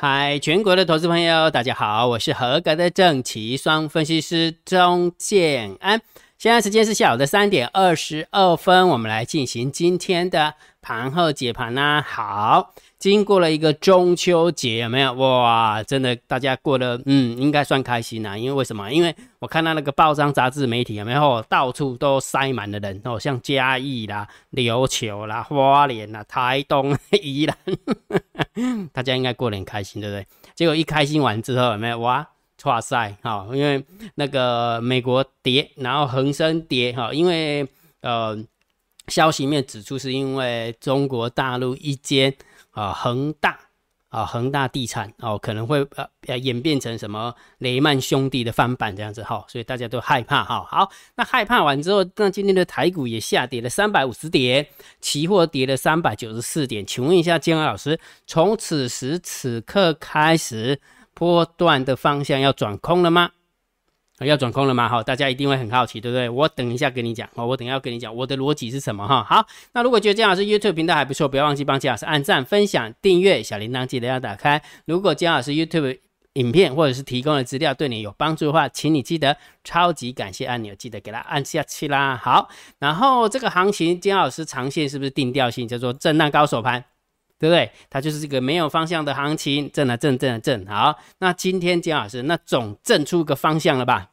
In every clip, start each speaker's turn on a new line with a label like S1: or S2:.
S1: 嗨，全国的投资朋友，大家好，我是合格的正奇双分析师钟建安。现在时间是下午的三点二十二分，我们来进行今天的盘后解盘啦。好，经过了一个中秋节，有没有？哇，真的，大家过得嗯，应该算开心啦。因为为什么？因为我看到那个报章、杂志、媒体有没有，到处都塞满了人哦，像嘉义啦、琉球啦、花莲啦、台东、宜兰，大家应该过得很开心，对不对？结果一开心完之后，有没有？哇！哇塞，哈，因为那个美国跌，然后恒生跌，哈，因为呃，消息面指出是因为中国大陆一间啊恒大啊恒大地产哦可能会呃演变成什么雷曼兄弟的翻版这样子哈，所以大家都害怕哈。好，那害怕完之后，那今天的台股也下跌了三百五十点，期货跌了三百九十四点。请问一下姜老师，从此时此刻开始。波段的方向要转空了吗？要转空了吗？哈，大家一定会很好奇，对不对？我等一下跟你讲，哦，我等一下要跟你讲我的逻辑是什么哈。好，那如果觉得姜老师 YouTube 频道还不错，不要忘记帮姜老师按赞、分享、订阅，小铃铛记得要打开。如果姜老师 YouTube 影片或者是提供的资料对你有帮助的话，请你记得超级感谢按钮，记得给它按下去啦。好，然后这个行情，姜老师长线是不是定调性，叫做震荡高手盘？对不对？它就是这个没有方向的行情，震啊震，震啊震。好，那今天姜老师那总震出个方向了吧？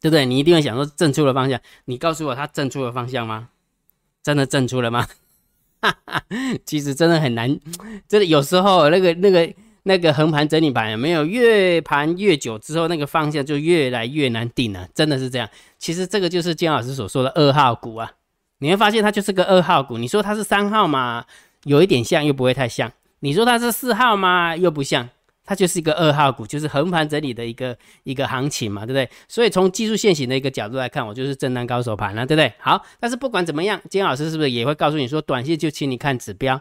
S1: 对不对？你一定会想说震出了方向，你告诉我它震出了方向吗？真的震出了吗？哈哈，其实真的很难，真的有时候那个那个那个横盘整理盘有没有越盘越久之后，那个方向就越来越难定了，真的是这样。其实这个就是姜老师所说的二号股啊，你会发现它就是个二号股。你说它是三号吗？有一点像，又不会太像。你说它是四号吗？又不像，它就是一个二号股，就是横盘整理的一个一个行情嘛，对不对？所以从技术线型的一个角度来看，我就是震荡高手盘了，对不对？好，但是不管怎么样，金老师是不是也会告诉你说，短线就请你看指标。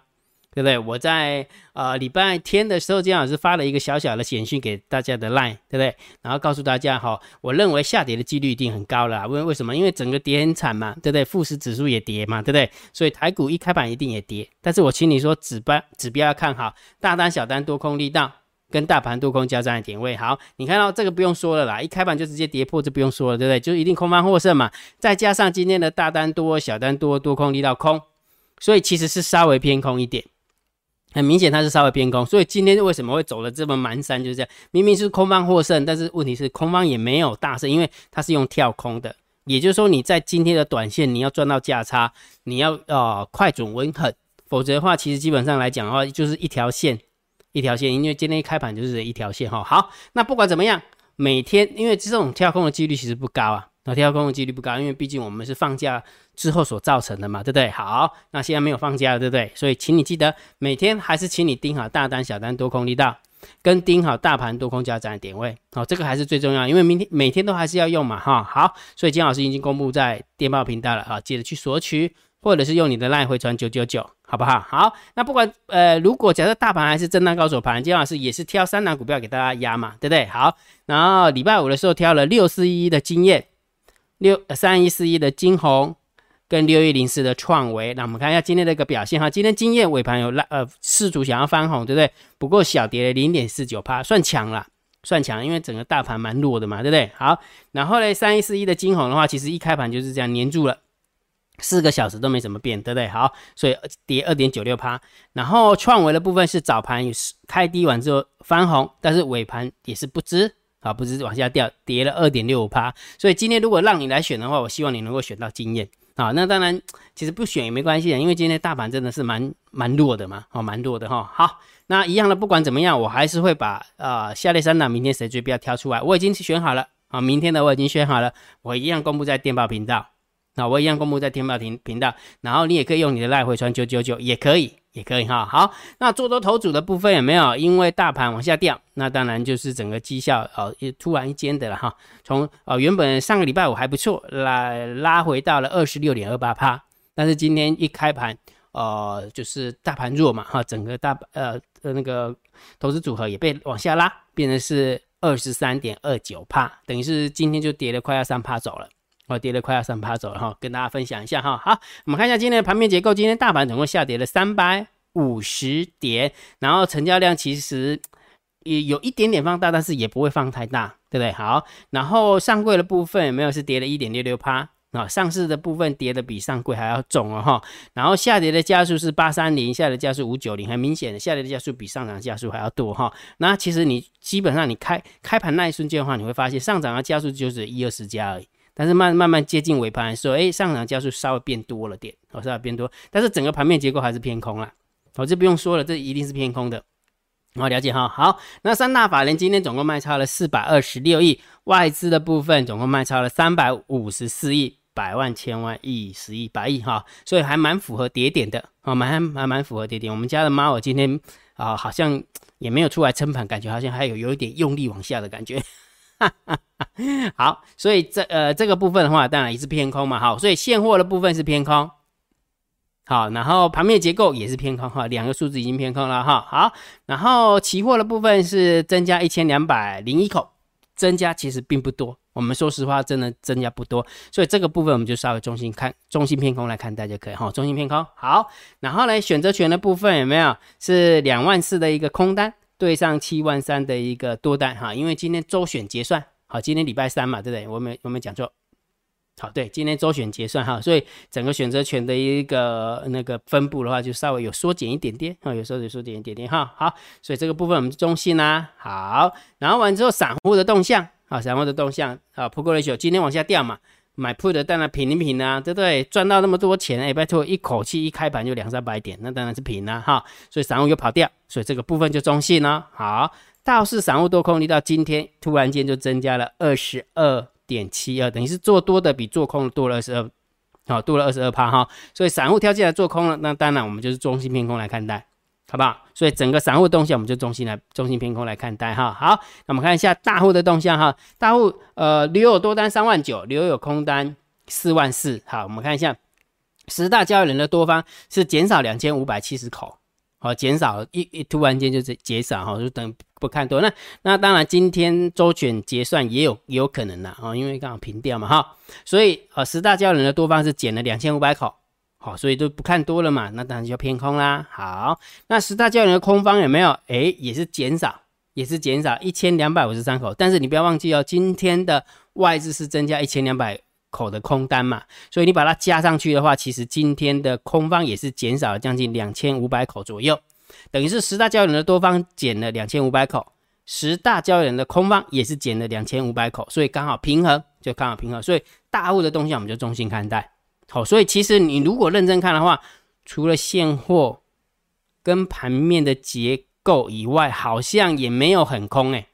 S1: 对不对？我在呃礼拜天的时候，金老师发了一个小小的简讯给大家的 line，对不对？然后告诉大家哈，我认为下跌的几率一定很高了。为为什么？因为整个跌很惨嘛，对不对？富时指数也跌嘛，对不对？所以台股一开盘一定也跌。但是我请你说指标指标要看好，大单小单多空力道跟大盘多空交战的点位。好，你看到这个不用说了啦，一开盘就直接跌破，就不用说了，对不对？就一定空方获胜嘛。再加上今天的大单多小单多多空力道空，所以其实是稍微偏空一点。很明显，它是稍微偏空，所以今天为什么会走的这么蹒跚？就是这样，明明是空方获胜，但是问题是空方也没有大胜，因为它是用跳空的。也就是说，你在今天的短线，你要赚到价差，你要呃快准稳狠，否则的话，其实基本上来讲的话，就是一条线，一条线，因为今天一开盘就是一条线哈。好，那不管怎么样，每天因为这种跳空的几率其实不高啊。那跳空的几率不高，因为毕竟我们是放假之后所造成的嘛，对不对？好，那现在没有放假了，对不对？所以请你记得每天还是请你盯好大单、小单、多空力道，跟盯好大盘多空交战的点位，好，这个还是最重要，因为明天每天都还是要用嘛，哈。好，所以金老师已经公布在电报频道了，啊，记得去索取，或者是用你的 line 回传九九九，好不好？好，那不管呃，如果假设大盘还是震荡高手盘，金老师也是挑三档股票给大家压嘛，对不对？好，然后礼拜五的时候挑了六四一的经验。六三一四一的金红跟六一零四的创维，那我们看一下今天的一个表现哈。今天经验尾盘有拉呃四组想要翻红，对不对？不过小跌零点四九趴，算强了，算强，因为整个大盘蛮弱的嘛，对不对？好，然后呢，三一四一的金红的话，其实一开盘就是这样黏住了，四个小时都没怎么变，对不对？好，所以跌二点九六趴。然后创维的部分是早盘也是开低完之后翻红，但是尾盘也是不知。啊，不是往下掉，跌了二点六五趴。所以今天如果让你来选的话，我希望你能够选到经验啊。那当然，其实不选也没关系啊，因为今天大盘真的是蛮蛮弱的嘛，哦，蛮弱的哈。好，那一样的，不管怎么样，我还是会把啊下列三档明天谁最不要挑出来，我已经选好了啊。明天的我已经选好了，我一样公布在电报频道。那我一样公布在电报频频道，然后你也可以用你的赖回传九九九，也可以。也可以哈，好，那做多头组的部分有没有？因为大盘往下掉，那当然就是整个绩效哦，也突然一间的了哈。从呃原本上个礼拜五还不错，拉拉回到了二十六点二八趴，但是今天一开盘，呃，就是大盘弱嘛哈，整个大呃呃那个投资组合也被往下拉，变成是二十三点二九帕，等于是今天就跌了快要三趴走了。我跌了快要三趴走了哈，跟大家分享一下哈。好，我们看一下今天的盘面结构。今天大盘总共下跌了三百五十点，然后成交量其实也有一点点放大，但是也不会放太大，对不对？好，然后上柜的部分没有是跌了一点六六趴？啊，上市的部分跌的比上柜还要重哦哈，然后下跌的加速是八三零，下跌加速五九零，很明显的下跌的加速比上涨加速还要多哈。那其实你基本上你开开盘那一瞬间的话，你会发现上涨的加速就是一二十加而已，但是慢慢慢接近尾盘的时候，哎，上涨加速稍微变多了点，哦，稍微变多，但是整个盘面结构还是偏空啦。哦，这不用说了，这一定是偏空的。好，了解哈。好，那三大法人今天总共卖超了四百二十六亿，外资的部分总共卖超了三百五十四亿。百万、千万、亿、十亿、百亿哈，所以还蛮符合叠点的啊，蛮蛮蛮符合叠点。我们家的猫我今天啊，好像也没有出来撑盘，感觉好像还有有一点用力往下的感觉。好，所以这呃这个部分的话，当然也是偏空嘛。好，所以现货的部分是偏空。好，然后盘面结构也是偏空哈，两个数字已经偏空了哈。好，然后期货的部分是增加一千两百零一口，增加其实并不多。我们说实话，真的增加不多，所以这个部分我们就稍微中心看，中心偏空来看待就可以哈。中心偏空好，然后呢，选择权的部分有没有是两万四的一个空单对上七万三的一个多单哈？因为今天周选结算，好，今天礼拜三嘛，对不对？我没我没讲错，好，对，今天周选结算哈，所以整个选择权的一个那个分布的话，就稍微有缩减一点点啊，有时候有缩减一点点哈。好，所以这个部分我们中性啦，好，然后完之后散户的动向。啊，散户的动向啊，Put Ratio 今天往下掉嘛，买 Put 的当然平一平啊，对不对？赚到那么多钱，哎，拜托，一口气一开盘就两三百点，那当然是平啦，哈。所以散户又跑掉，所以这个部分就中性了。好，倒是散户多空力到今天突然间就增加了二十二点七二，等于是做多的比做空多了二十二，好，多了二十二趴哈。所以散户跳进来做空了，那当然我们就是中性偏空来看待。好不好？所以整个散户动向，我们就中心来中心偏空来看待哈。好，那我们看一下大户的动向哈。大户呃留有多单三万九，留有空单四万四。好，我们看一下十大交易人的多方是减少两千五百七十口，好，减少一一突然间就是减少哈，就等不看多。那那当然今天周选结算也有也有可能啦啊，因为刚好平掉嘛哈。所以呃十大交易人的多方是减了两千五百口。好，所以都不看多了嘛，那当然就偏空啦。好，那十大交易人的空方有没有？哎，也是减少，也是减少一千两百五十三口。但是你不要忘记哦，今天的外资是增加一千两百口的空单嘛，所以你把它加上去的话，其实今天的空方也是减少了将近两千五百口左右，等于是十大交易人的多方减了两千五百口，十大交易人的空方也是减了两千五百口，所以刚好平衡，就刚好平衡。所以大户的东西我们就中心看待。好，所以其实你如果认真看的话，除了现货跟盘面的结构以外，好像也没有很空哎，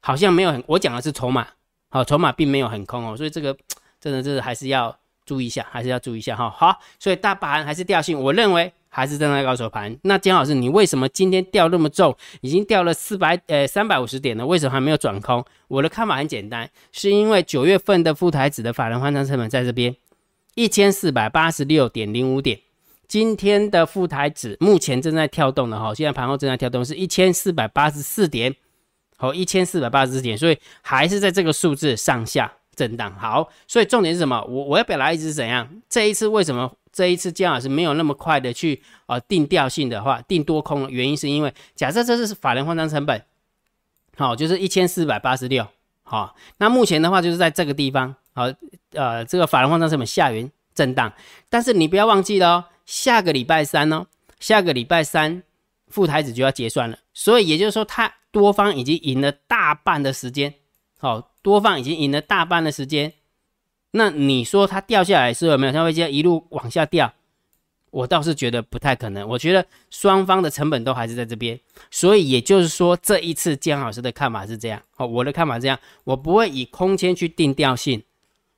S1: 好像没有很，我讲的是筹码，好，筹码并没有很空哦，所以这个真的这是还是要注意一下，还是要注意一下哈。好，所以大盘还是掉性，我认为还是正在高手盘。那姜老师，你为什么今天掉那么重，已经掉了四百呃三百五十点了，为什么还没有转空？我的看法很简单，是因为九月份的副台子的法人换仓成本在这边。一千四百八十六点零五点，今天的副台指目前正在跳动的哈，现在盘后正在跳动是一千四百八十四点，好，一千四百八十四点，所以还是在这个数字上下震荡。好，所以重点是什么？我我要表达意思是怎样？这一次为什么这一次姜老师没有那么快的去啊定调性的话定多空？原因是因为假设这是法人换仓成本，好，就是一千四百八十六，好，那目前的话就是在这个地方。好，呃，这个法人换仓成本下缘震荡，但是你不要忘记了哦，下个礼拜三哦，下个礼拜三副台子就要结算了，所以也就是说，它多方已经赢了大半的时间，好，多方已经赢了大半的时间，那你说它掉下来是有没有？它会这样一路往下掉？我倒是觉得不太可能，我觉得双方的成本都还是在这边，所以也就是说，这一次姜老师的看法是这样，好，我的看法这样，我不会以空间去定调性。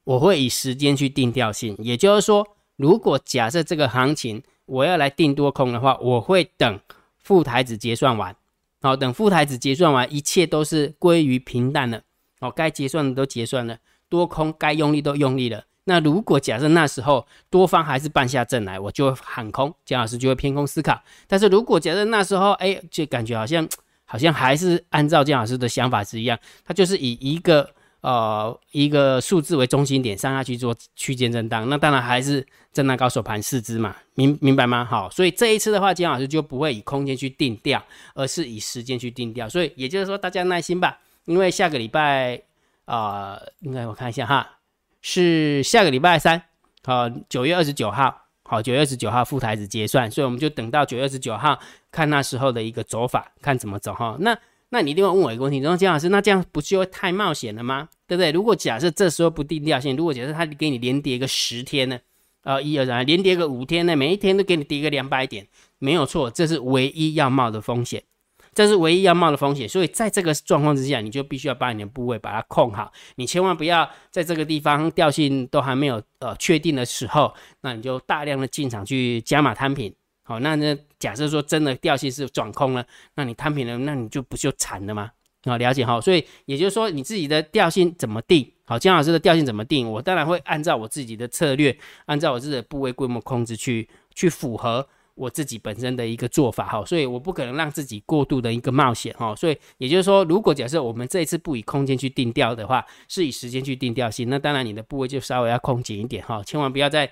S1: 我会以时间去定调性，也就是说，如果假设这个行情我要来定多空的话，我会等副台子结算完，好，等副台子结算完，一切都是归于平淡了，哦，该结算的都结算了，多空该用力都用力了。那如果假设那时候多方还是半下阵来，我就喊空，姜老师就会偏空思考。但是如果假设那时候，哎，就感觉好像好像还是按照姜老师的想法是一样，他就是以一个。呃一个数字为中心点上下去做区间震荡，那当然还是震荡高手盘四支嘛，明明白吗？好，所以这一次的话，金老师就不会以空间去定调，而是以时间去定调。所以也就是说，大家耐心吧，因为下个礼拜啊，应该我看一下哈，是下个礼拜三，好，九月二十九号，好，九月二十九号副台子结算，所以我们就等到九月二十九号看那时候的一个走法，看怎么走哈。那那你一定会问我一个问题，说姜老师，那这样不就会太冒险了吗？对不对？如果假设这时候不定调性，如果假设他给你连跌个十天呢？啊，一二三，连跌个五天呢？每一天都给你跌个两百点，没有错，这是唯一要冒的风险，这是唯一要冒的风险。所以在这个状况之下，你就必须要把你的部位把它控好，你千万不要在这个地方调性都还没有呃确定的时候，那你就大量的进场去加码摊平。好，那那假设说真的调性是转空了，那你摊平了，那你就不就惨了吗？好，了解哈。所以也就是说，你自己的调性怎么定？好，姜老师的调性怎么定？我当然会按照我自己的策略，按照我自己的部位规模控制去去符合我自己本身的一个做法哈。所以我不可能让自己过度的一个冒险哈。所以也就是说，如果假设我们这一次不以空间去定调的话，是以时间去定调性，那当然你的部位就稍微要空紧一点哈，千万不要在。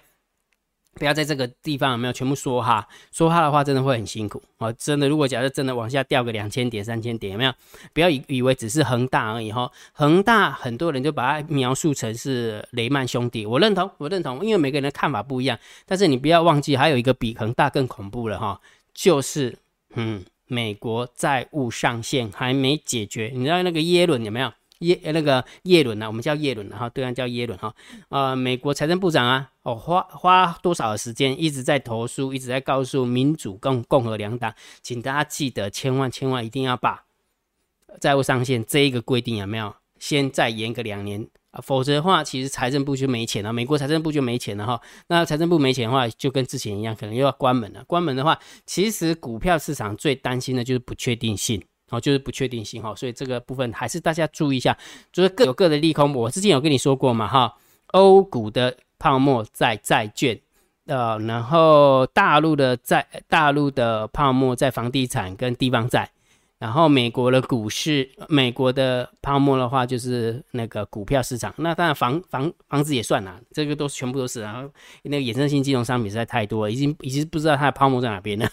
S1: 不要在这个地方有没有全部说哈？说哈的话真的会很辛苦哦。真的，如果假设真的往下掉个两千点、三千点，有没有？不要以以为只是恒大而已哈。恒大很多人就把它描述成是雷曼兄弟，我认同，我认同，因为每个人的看法不一样。但是你不要忘记，还有一个比恒大更恐怖了哈，就是嗯，美国债务上限还没解决。你知道那个耶伦有没有？耶那个耶伦呢？我们叫耶伦哈，对岸叫耶伦哈。呃，美国财政部长啊，哦，花花多少的时间一直在投诉，一直在告诉民主共共和两党，请大家记得，千万千万一定要把债务上限这一个规定有没有？先再延个两年啊，否则的话，其实财政部就没钱了，美国财政部就没钱了哈。那财政部没钱的话，就跟之前一样，可能又要关门了。关门的话，其实股票市场最担心的就是不确定性。好，就是不确定性哈，所以这个部分还是大家注意一下，就是各有各的利空。我之前有跟你说过嘛哈，欧股的泡沫在债券，呃，然后大陆的债，大陆的泡沫在房地产跟地方债，然后美国的股市，美国的泡沫的话就是那个股票市场，那当然房房房子也算啦，这个都全部都是，然后那个衍生性金融商品实在太多，已经已经不知道它的泡沫在哪边了。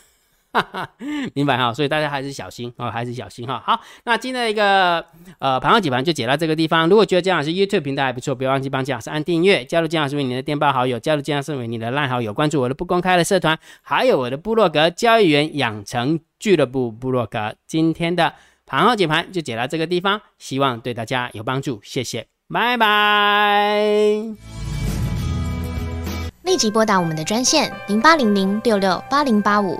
S1: 哈哈，明白哈，所以大家还是小心哦，还是小心哈。好，那今天的一个呃盘后解盘就解到这个地方。如果觉得姜老师 YouTube 频道还不错，不要忘记帮姜老师按订阅，加入姜老师为你的电报好友，加入姜老师为你的烂好友，关注我的不公开的社团，还有我的部落格交易员养成俱乐部部落格。今天的盘后解盘就解到这个地方，希望对大家有帮助，谢谢，拜拜。
S2: 立即拨打我们的专线零八零零六六八零八五。